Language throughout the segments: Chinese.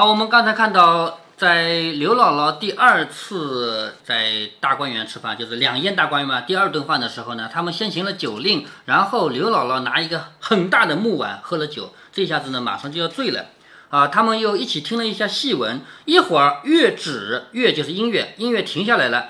好，我们刚才看到，在刘姥姥第二次在大观园吃饭，就是两宴大观园嘛，第二顿饭的时候呢，他们先行了酒令，然后刘姥姥拿一个很大的木碗喝了酒，这下子呢马上就要醉了。啊，他们又一起听了一下戏文，一会儿乐止，乐就是音乐，音乐停下来了。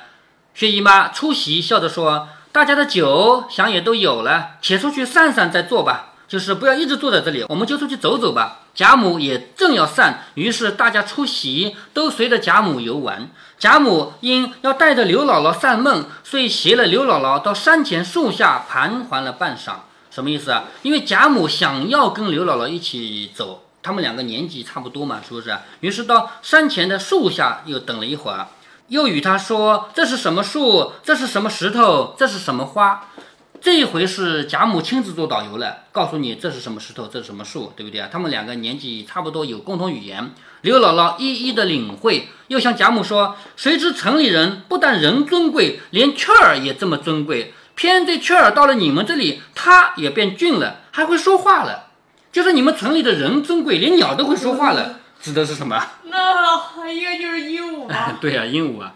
薛姨妈出席，笑着说：“大家的酒想也都有了，且出去散散再坐吧。就是不要一直坐在这里，我们就出去走走吧。”贾母也正要散，于是大家出席，都随着贾母游玩。贾母因要带着刘姥姥散闷，所以携了刘姥姥到山前树下盘桓了半晌。什么意思啊？因为贾母想要跟刘姥姥一起走。他们两个年纪差不多嘛，是不是？于是到山前的树下又等了一会儿，又与他说：“这是什么树？这是什么石头？这是什么花？”这一回是贾母亲自做导游了，告诉你这是什么石头，这是什么树，对不对啊？他们两个年纪差不多，有共同语言。刘姥姥一一的领会，又向贾母说：“谁知城里人不但人尊贵，连雀儿也这么尊贵，偏这雀儿到了你们这里，它也变俊了，还会说话了。”就是你们城里的人尊贵，连鸟都会说话了，指的是什么？那应该就是鹦鹉吧？对呀，鹦鹉啊。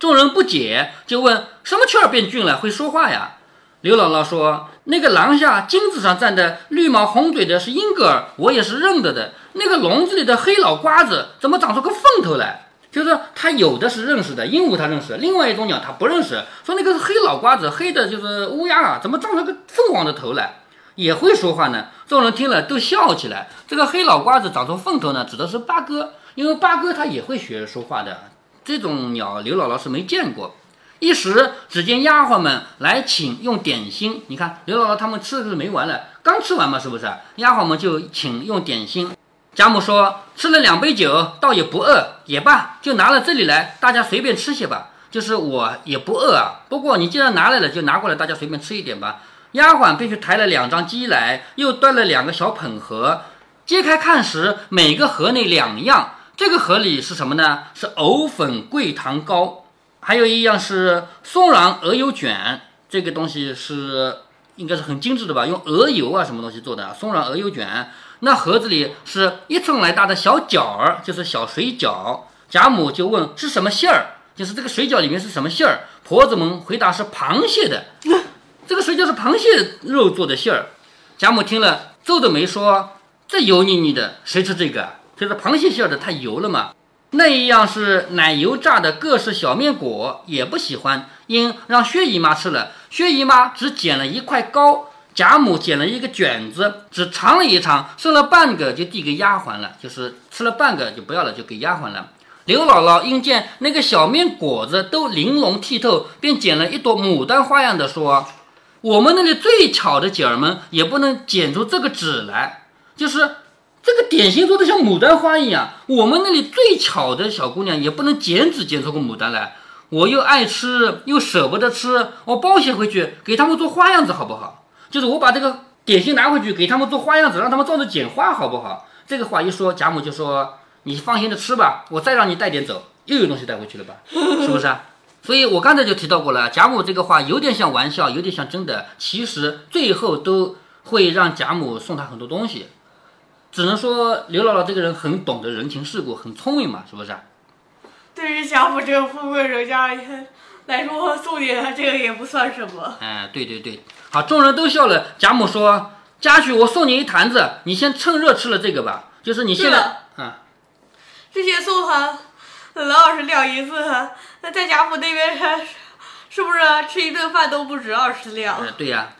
众人不解，就问：什么雀儿变俊了，会说话呀？刘姥姥说：那个廊下金子上站的绿毛红嘴的是英格尔，我也是认得的。那个笼子里的黑脑瓜子怎么长出个凤头来？就是他有的是认识的，鹦鹉他认识，另外一种鸟他不认识。说那个是黑脑瓜子，黑的就是乌鸦啊，怎么长出个凤凰的头来？也会说话呢，众人听了都笑起来。这个黑脑瓜子长出凤头呢，指的是八哥，因为八哥它也会学说话的。这种鸟，刘姥姥是没见过。一时，只见丫鬟们来请用点心。你看，刘姥姥他们吃的是没完了，刚吃完嘛，是不是？丫鬟们就请用点心。贾母说：“吃了两杯酒，倒也不饿，也罢，就拿了这里来，大家随便吃些吧。就是我也不饿啊，不过你既然拿来了，就拿过来，大家随便吃一点吧。”丫鬟便去抬了两张鸡来，又端了两个小捧盒，揭开看时，每个盒内两样。这个盒里是什么呢？是藕粉桂糖糕，还有一样是松软鹅油卷。这个东西是应该是很精致的吧？用鹅油啊什么东西做的？松软鹅油卷。那盒子里是一寸来大的小饺儿，就是小水饺。贾母就问是什么馅儿，就是这个水饺里面是什么馅儿？婆子们回答是螃蟹的。这个水饺是螃蟹肉做的馅儿，贾母听了皱着眉说：“这油腻腻的，谁吃这个？就是螃蟹馅的太油了嘛。那一样是奶油炸的各式小面果，也不喜欢，因让薛姨妈吃了。薛姨妈只捡了一块糕，贾母捡了一个卷子，只尝了一尝，剩了半个就递给丫鬟了，就是吃了半个就不要了，就给丫鬟了。刘姥姥因见那个小面果子都玲珑剔透，便捡了一朵牡丹花样的说。我们那里最巧的姐儿们也不能剪出这个纸来，就是这个点心做的像牡丹花一样。我们那里最巧的小姑娘也不能剪纸剪出个牡丹来。我又爱吃又舍不得吃，我包些回去给他们做花样子好不好？就是我把这个点心拿回去给他们做花样子，让他们照着剪花好不好？这个话一说，贾母就说：“你放心的吃吧，我再让你带点走，又有东西带回去了吧？是不是？”所以我刚才就提到过了，贾母这个话有点像玩笑，有点像真的。其实最后都会让贾母送她很多东西，只能说刘姥姥这个人很懂得人情世故，很聪明嘛，是不是？对于贾府这个富贵人家来说，送点这个也不算什么。哎，对对对，好，众人都笑了。贾母说：“贾诩，我送你一坛子，你先趁热吃了这个吧。就是你现在，嗯，之前送他。”老二十两银子，那在贾府那边是是不是吃一顿饭都不止二十两？嗯，对呀。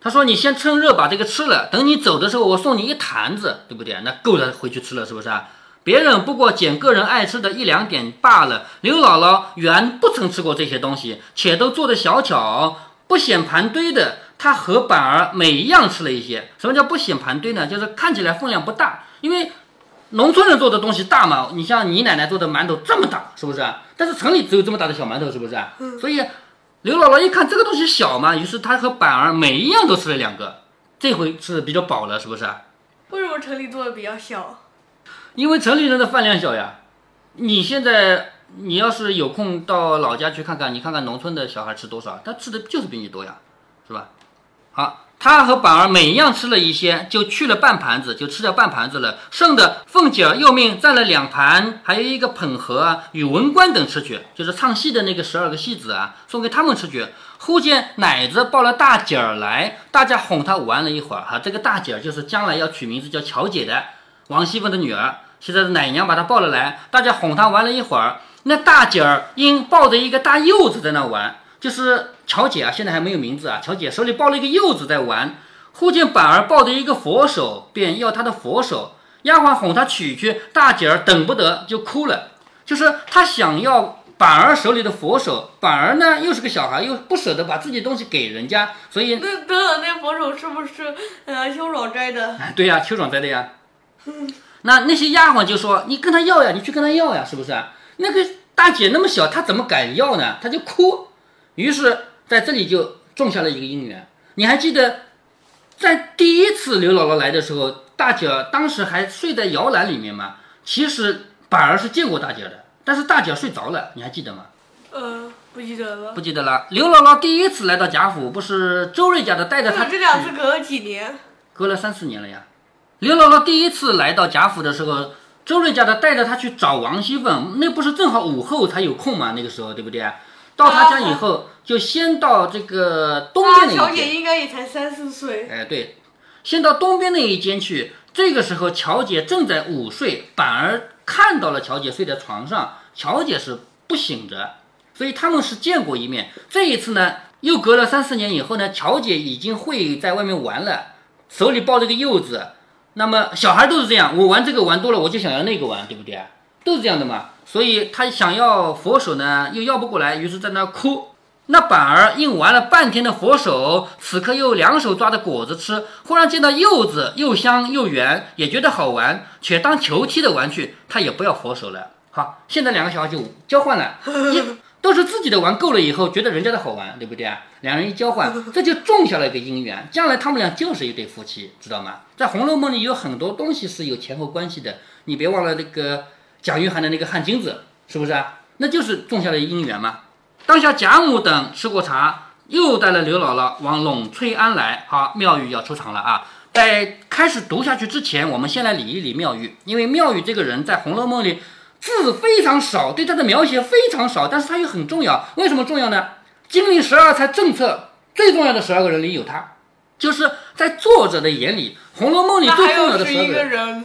他说：“你先趁热把这个吃了，等你走的时候，我送你一坛子，对不对？那够了，回去吃了，是不是啊？别人不过捡个人爱吃的一两点罢了。刘姥姥原不曾吃过这些东西，且都做的小巧，不显盘堆的。她和板儿每一样吃了一些。什么叫不显盘堆呢？就是看起来分量不大，因为。”农村人做的东西大嘛？你像你奶奶做的馒头这么大，是不是？但是城里只有这么大的小馒头，是不是？所以刘姥姥一看这个东西小嘛，于是她和板儿每一样都吃了两个，这回是比较饱了，是不是？为什么城里做的比较小？因为城里人的饭量小呀。你现在你要是有空到老家去看看，你看看农村的小孩吃多少，他吃的就是比你多呀，是吧？好，他和板儿每样吃了一些，就去了半盘子，就吃掉半盘子了。剩的凤姐儿又命占了两盘，还有一个捧盒啊，与文官等吃去，就是唱戏的那个十二个戏子啊，送给他们吃去。忽见奶子抱了大姐儿来，大家哄她玩了一会儿哈。这个大姐儿就是将来要取名字叫乔姐的王熙凤的女儿。现在奶娘把她抱了来，大家哄她玩了一会儿。那大姐儿因抱着一个大柚子在那玩，就是乔姐啊，现在还没有名字啊。乔姐手里抱了一个柚子在玩。忽见板儿抱着一个佛手，便要她的佛手。丫鬟哄她取去，大姐儿等不得就哭了，就是她想要。板儿手里的佛手，板儿呢又是个小孩，又不舍得把自己东西给人家，所以那得了，那佛手是不是呃秋爽摘的？对呀，秋爽摘的呀。那那些丫鬟就说：“你跟他要呀，你去跟他要呀，是不是？”那个大姐那么小，她怎么敢要呢？她就哭。于是在这里就种下了一个姻缘。你还记得，在第一次刘姥姥来的时候，大姐当时还睡在摇篮里面吗？其实板儿是见过大姐的。但是大姐睡着了，你还记得吗？呃，不记得了。不记得了。刘姥姥第一次来到贾府，不是周瑞家的带着她。这两次隔了几年？隔了三四年了呀。刘姥姥第一次来到贾府的时候，周瑞家的带着她去找王熙凤，那不是正好午后才有空吗？那个时候对不对？到他家以后，就先到这个东边那一间。乔姐应该也才三四岁。哎，对，先到东边那一间去。这个时候，乔姐正在午睡，板儿。看到了乔姐睡在床上，乔姐是不醒着，所以他们是见过一面。这一次呢，又隔了三四年以后呢，乔姐已经会在外面玩了，手里抱着个柚子。那么小孩都是这样，我玩这个玩多了，我就想要那个玩，对不对？都是这样的嘛。所以他想要佛手呢，又要不过来，于是在那哭。那板儿硬玩了半天的佛手，此刻又两手抓着果子吃，忽然见到柚子又香又圆，也觉得好玩，且当球踢的玩去，他也不要佛手了。好，现在两个小孩就交换了，一都是自己的玩够了以后，觉得人家的好玩，对不对啊？两人一交换，这就种下了一个姻缘，将来他们俩就是一对夫妻，知道吗？在《红楼梦》里有很多东西是有前后关系的，你别忘了那个蒋玉菡的那个汗巾子，是不是啊？那就是种下的姻缘嘛。当下贾母等吃过茶，又带了刘姥姥往栊翠庵来。好，妙玉要出场了啊！在开始读下去之前，我们先来理一理妙玉，因为妙玉这个人在《红楼梦》里字非常少，对她的描写非常少，但是她又很重要。为什么重要呢？金陵十二钗政策最重要的十二个人里有她，就是在作者的眼里，《红楼梦》里最重要的十二个人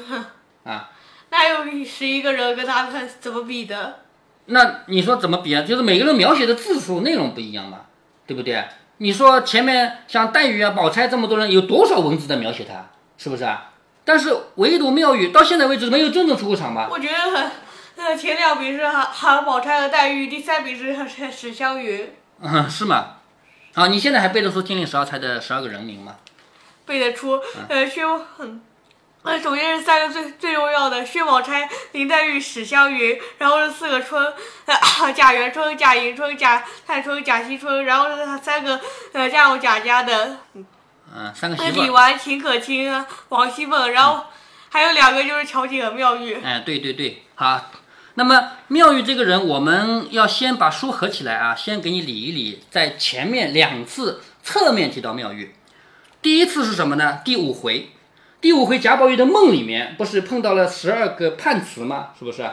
啊，那有十一个人跟他怎么比的？那你说怎么比啊？就是每个人描写的字数、内容不一样嘛，对不对？你说前面像黛玉啊、宝钗这么多人，有多少文字在描写他，是不是啊？但是唯独妙玉到现在为止没有真正出过场吧？我觉得很，呃，前两笔是韩韩宝钗和黛玉，第三笔是是史湘云。嗯，是吗？啊，你现在还背得出金陵十二钗的十二个人名吗？背得出，呃，薛。那首先是三个最最重要的：薛宝钗、林黛玉、史湘云，然后是四个春，贾元春、贾迎春、贾探春、贾惜春，然后是三个呃嫁入贾家的，嗯，三个媳妇。李纨、秦可卿、王熙凤，然后还有两个就是乔姐和妙玉。哎，对对对，好。那么妙玉这个人，我们要先把书合起来啊，先给你理一理，在前面两次侧面提到妙玉，第一次是什么呢？第五回。第五回贾宝玉的梦里面，不是碰到了十二个判词吗？是不是？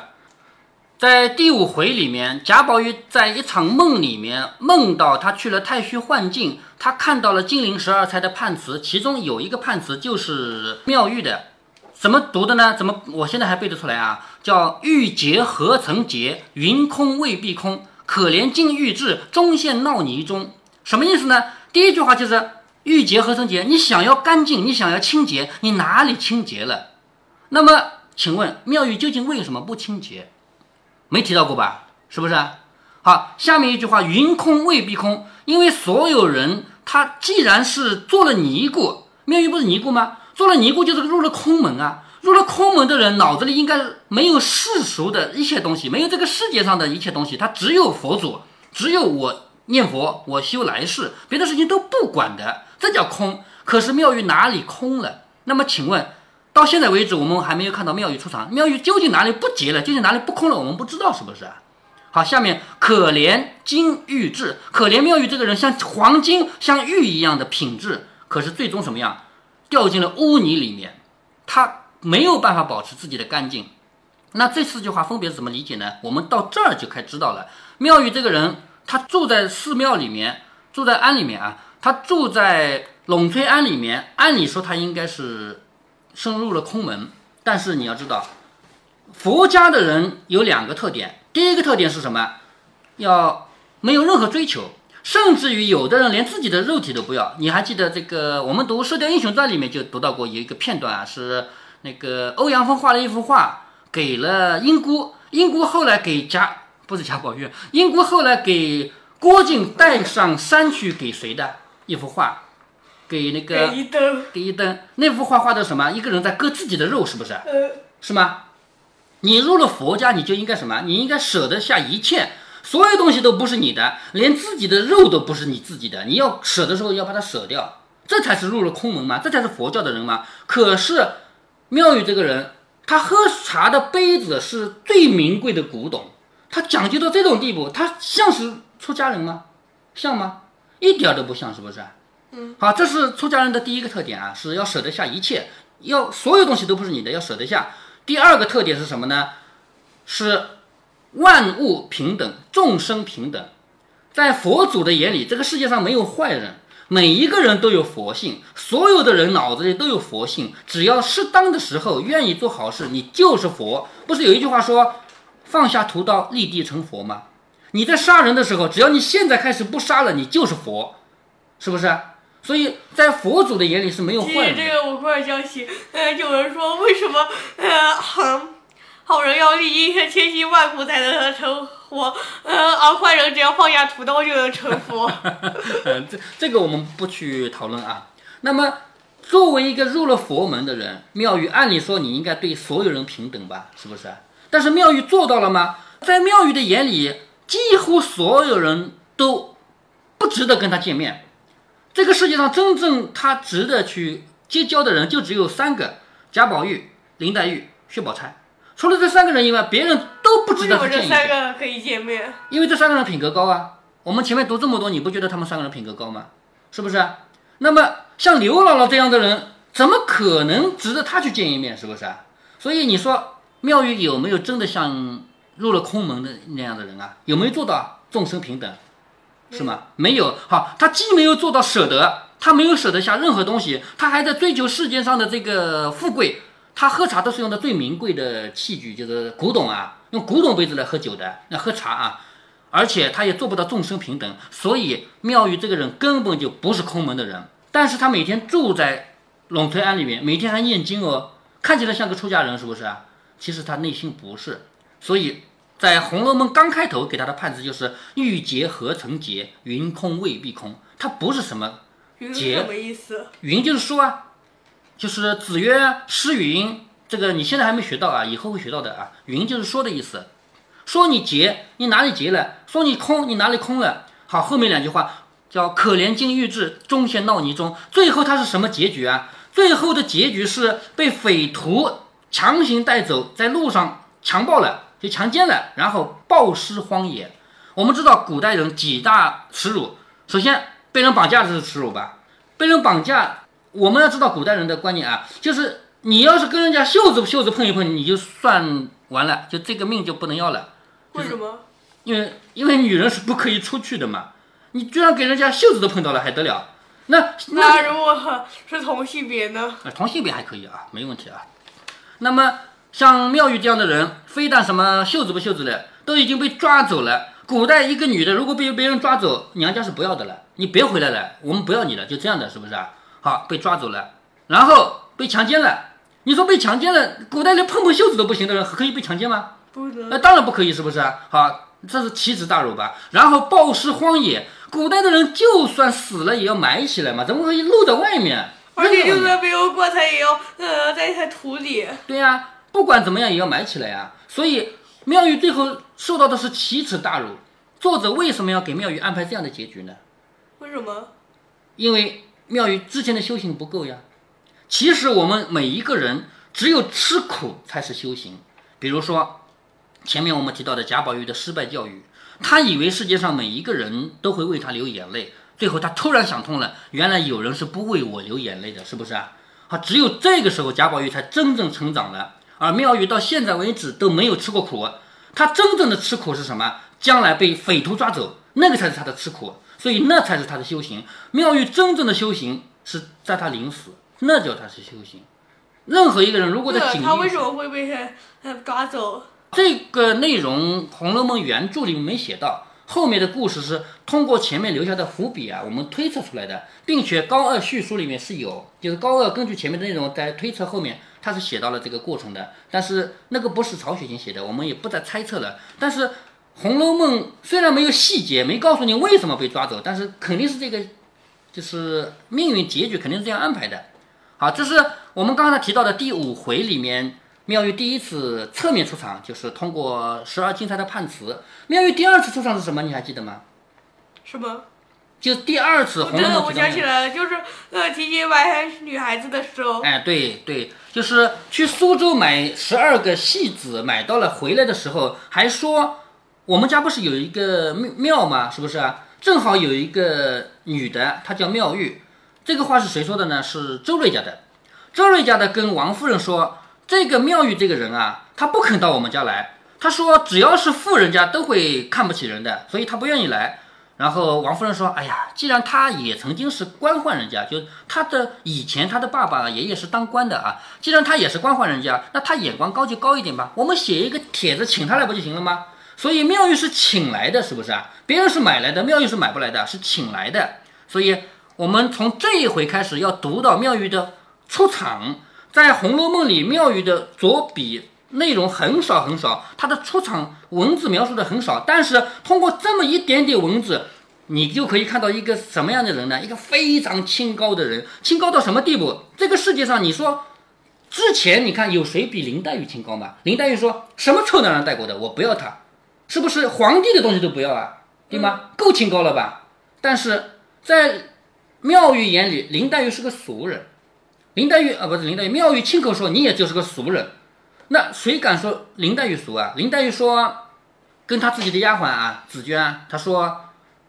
在第五回里面，贾宝玉在一场梦里面梦到他去了太虚幻境，他看到了金陵十二钗的判词，其中有一个判词就是妙玉的，怎么读的呢？怎么我现在还背得出来啊？叫玉洁何曾洁，云空未必空，可怜金玉质，终陷闹泥中。什么意思呢？第一句话就是。玉洁何曾洁？你想要干净，你想要清洁，你哪里清洁了？那么，请问妙玉究竟为什么不清洁？没提到过吧？是不是？好，下面一句话：云空未必空，因为所有人他既然是做了尼姑，妙玉不是尼姑吗？做了尼姑就是入了空门啊！入了空门的人脑子里应该没有世俗的一切东西，没有这个世界上的一切东西，他只有佛祖，只有我念佛，我修来世，别的事情都不管的。这叫空，可是妙玉哪里空了？那么请问，到现在为止，我们还没有看到妙玉出场。妙玉究竟哪里不结了？究竟哪里不空了？我们不知道，是不是？好，下面可怜金玉质，可怜妙玉这个人像黄金、像玉一样的品质，可是最终什么样？掉进了污泥里面，他没有办法保持自己的干净。那这四句话分别是怎么理解呢？我们到这儿就开知道了。妙玉这个人，他住在寺庙里面，住在庵里面啊，他住在陇翠庵里面，按理说他应该是深入了空门。但是你要知道，佛家的人有两个特点，第一个特点是什么？要没有任何追求。甚至于有的人连自己的肉体都不要。你还记得这个？我们读《射雕英雄传》里面就读到过有一个片段啊，是那个欧阳锋画了一幅画给了英姑，英姑后来给贾不是贾宝玉，英姑后来给郭靖带上山去给谁的一幅画？给那个给一灯，给一灯。那幅画画的什么？一个人在割自己的肉，是不是？呃，是吗？你入了佛家，你就应该什么？你应该舍得下一切。所有东西都不是你的，连自己的肉都不是你自己的。你要舍的时候要把它舍掉，这才是入了空门嘛，这才是佛教的人嘛。可是妙玉这个人，他喝茶的杯子是最名贵的古董，他讲究到这种地步，他像是出家人吗？像吗？一点都不像，是不是？嗯，好，这是出家人的第一个特点啊，是要舍得下一切，要所有东西都不是你的，要舍得下。第二个特点是什么呢？是。万物平等，众生平等，在佛祖的眼里，这个世界上没有坏人，每一个人都有佛性，所有的人脑子里都有佛性，只要适当的时候愿意做好事，你就是佛。不是有一句话说，放下屠刀，立地成佛吗？你在杀人的时候，只要你现在开始不杀了，你就是佛，是不是？所以在佛祖的眼里是没有坏人。这个我忽然想起，呃，有人说为什么，呃，好。好人要历尽千辛万苦才能成佛，呃，而坏人只要放下屠刀就能成佛。嗯，这这个我们不去讨论啊。那么，作为一个入了佛门的人，妙玉按理说你应该对所有人平等吧，是不是？但是妙玉做到了吗？在妙玉的眼里，几乎所有人都不值得跟他见面。这个世界上真正他值得去结交的人就只有三个：贾宝玉、林黛玉、薛宝钗。除了这三个人以外，别人都不值得见这三个可以见面，因为这三个人品格高啊。我们前面读这么多，你不觉得他们三个人品格高吗？是不是？那么像刘姥姥这样的人，怎么可能值得他去见一面？是不是？所以你说妙玉有没有真的像入了空门的那样的人啊？有没有做到众生平等？是吗？没有。好，他既没有做到舍得，他没有舍得下任何东西，他还在追求世界上的这个富贵。他喝茶都是用的最名贵的器具，就是古董啊，用古董杯子来喝酒的，那喝茶啊，而且他也做不到众生平等，所以妙玉这个人根本就不是空门的人。但是他每天住在陇翠庵里面，每天还念经哦，看起来像个出家人，是不是啊？其实他内心不是。所以在《红楼梦》刚开头给他的判词就是“玉洁何曾洁，云空未必空”，它不是什么洁，什么意思？云就是说啊。就是子曰：“诗云，这个你现在还没学到啊，以后会学到的啊。云就是说的意思，说你劫，你哪里劫了？说你空，你哪里空了？好，后面两句话叫可怜金玉质，终陷闹泥中。最后它是什么结局啊？最后的结局是被匪徒强行带走，在路上强暴了，就强奸了，然后暴尸荒野。我们知道古代人几大耻辱，首先被人绑架这是耻辱吧？被人绑架。我们要知道古代人的观念啊，就是你要是跟人家袖子袖子碰一碰，你就算完了，就这个命就不能要了。为什么？因为因为女人是不可以出去的嘛。你居然给人家袖子都碰到了，还得了？那那如果是同性别呢？同性别还可以啊，没问题啊。那么像妙玉这样的人，非但什么袖子不袖子的，都已经被抓走了。古代一个女的如果被别人抓走，娘家是不要的了，你别回来了，我们不要你了，就这样的，是不是啊？好，被抓走了，然后被强奸了。你说被强奸了，古代连碰碰袖子都不行的人，可以被强奸吗？不能。那当然不可以，是不是啊？好，这是奇耻大辱吧？然后暴尸荒野，古代的人就算死了也要埋起来嘛，怎么可以露在外面？而且就算没有棺材，也要呃在在土里。对呀，不管怎么样也要埋起来呀。所以妙玉最后受到的是奇耻大辱。作者为什么要给妙玉安排这样的结局呢？为什么？因为。妙玉之前的修行不够呀。其实我们每一个人只有吃苦才是修行。比如说，前面我们提到的贾宝玉的失败教育，他以为世界上每一个人都会为他流眼泪，最后他突然想通了，原来有人是不为我流眼泪的，是不是啊？好，只有这个时候贾宝玉才真正成长了，而妙玉到现在为止都没有吃过苦。他真正的吃苦是什么？将来被匪徒抓走，那个才是他的吃苦，所以那才是他的修行。妙玉真正的修行是在他临死，那叫他是修行。任何一个人如果在警他为什么会被他抓走？这个内容《红楼梦》原著里面没写到，后面的故事是通过前面留下的伏笔啊，我们推测出来的，并且高二叙述里面是有，就是高二根据前面的内容在推测后面，他是写到了这个过程的。但是那个不是曹雪芹写的，我们也不再猜测了。但是《红楼梦》虽然没有细节，没告诉你为什么被抓走，但是肯定是这个，就是命运结局肯定是这样安排的。好，这是我们刚才提到的第五回里面。妙玉第一次侧面出场，就是通过十二金钗的判词。妙玉第二次出场是什么？你还记得吗？什么？就第二次《红楼梦》我想起来了，就是呃提亲买女孩子的时候。哎，对对，就是去苏州买十二个戏子，买到了回来的时候，还说我们家不是有一个庙吗？是不是啊？正好有一个女的，她叫妙玉。这个话是谁说的呢？是周瑞家的。周瑞家的跟王夫人说。这个妙玉这个人啊，她不肯到我们家来。她说，只要是富人家都会看不起人的，所以她不愿意来。然后王夫人说：“哎呀，既然他也曾经是官宦人家，就他的以前他的爸爸爷爷是当官的啊。既然他也是官宦人家，那他眼光高就高一点吧。我们写一个帖子请他来不就行了吗？所以妙玉是请来的，是不是啊？别人是买来的，妙玉是买不来的，是请来的。所以我们从这一回开始要读到妙玉的出场。”在《红楼梦》里，妙玉的左笔内容很少很少，他的出场文字描述的很少，但是通过这么一点点文字，你就可以看到一个什么样的人呢？一个非常清高的人，清高到什么地步？这个世界上，你说之前你看有谁比林黛玉清高吗？林黛玉说什么臭男人带过的，我不要他，是不是皇帝的东西都不要啊？对吗？够清高了吧？但是在妙玉眼里，林黛玉是个俗人。林黛玉啊，不是林黛玉，妙玉亲口说你也就是个俗人，那谁敢说林黛玉俗啊？林黛玉说，跟她自己的丫鬟啊紫娟，她说，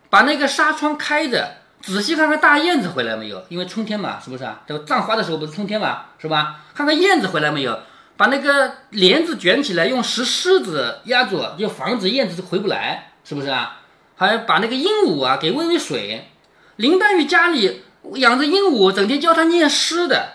把那个纱窗开着，仔细看看大燕子回来没有？因为春天嘛，是不是啊？这个葬花的时候不是春天嘛，是吧？看看燕子回来没有？把那个帘子卷起来，用石狮子压住，就防止燕子回不来，是不是啊？还把那个鹦鹉啊给喂喂水。林黛玉家里。养着鹦鹉，整天教他念诗的，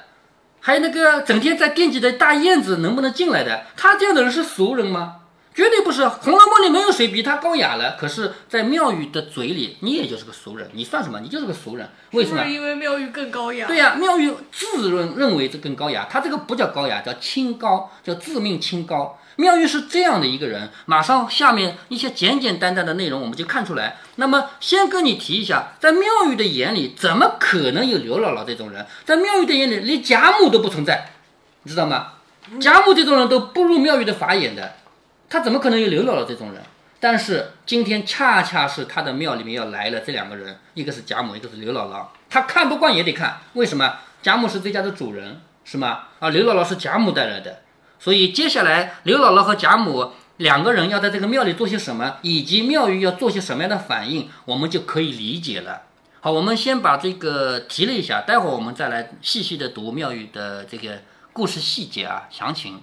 还有那个整天在惦记着大燕子能不能进来的，他这样的人是俗人吗？绝对不是，《红楼梦》里没有谁比他高雅了。可是，在妙玉的嘴里，你也就是个俗人，你算什么？你就是个俗人。为什么？因为妙玉更高雅。对呀，妙玉自认认为这更高雅，他这个不叫高雅，叫清高，叫自命清高。妙玉是这样的一个人。马上下面一些简简单单的内容，我们就看出来。那么，先跟你提一下，在妙玉的眼里，怎么可能有刘姥姥这种人？在妙玉的眼里，连贾母都不存在，你知道吗？贾母这种人都不入妙玉的法眼的。他怎么可能有刘姥姥这种人？但是今天恰恰是他的庙里面要来了这两个人，一个是贾母，一个是刘姥姥。他看不惯也得看，为什么？贾母是这家的主人，是吗？啊，刘姥姥是贾母带来的，所以接下来刘姥姥和贾母两个人要在这个庙里做些什么，以及庙宇要做些什么样的反应，我们就可以理解了。好，我们先把这个提了一下，待会儿我们再来细细的读庙宇的这个故事细节啊，详情。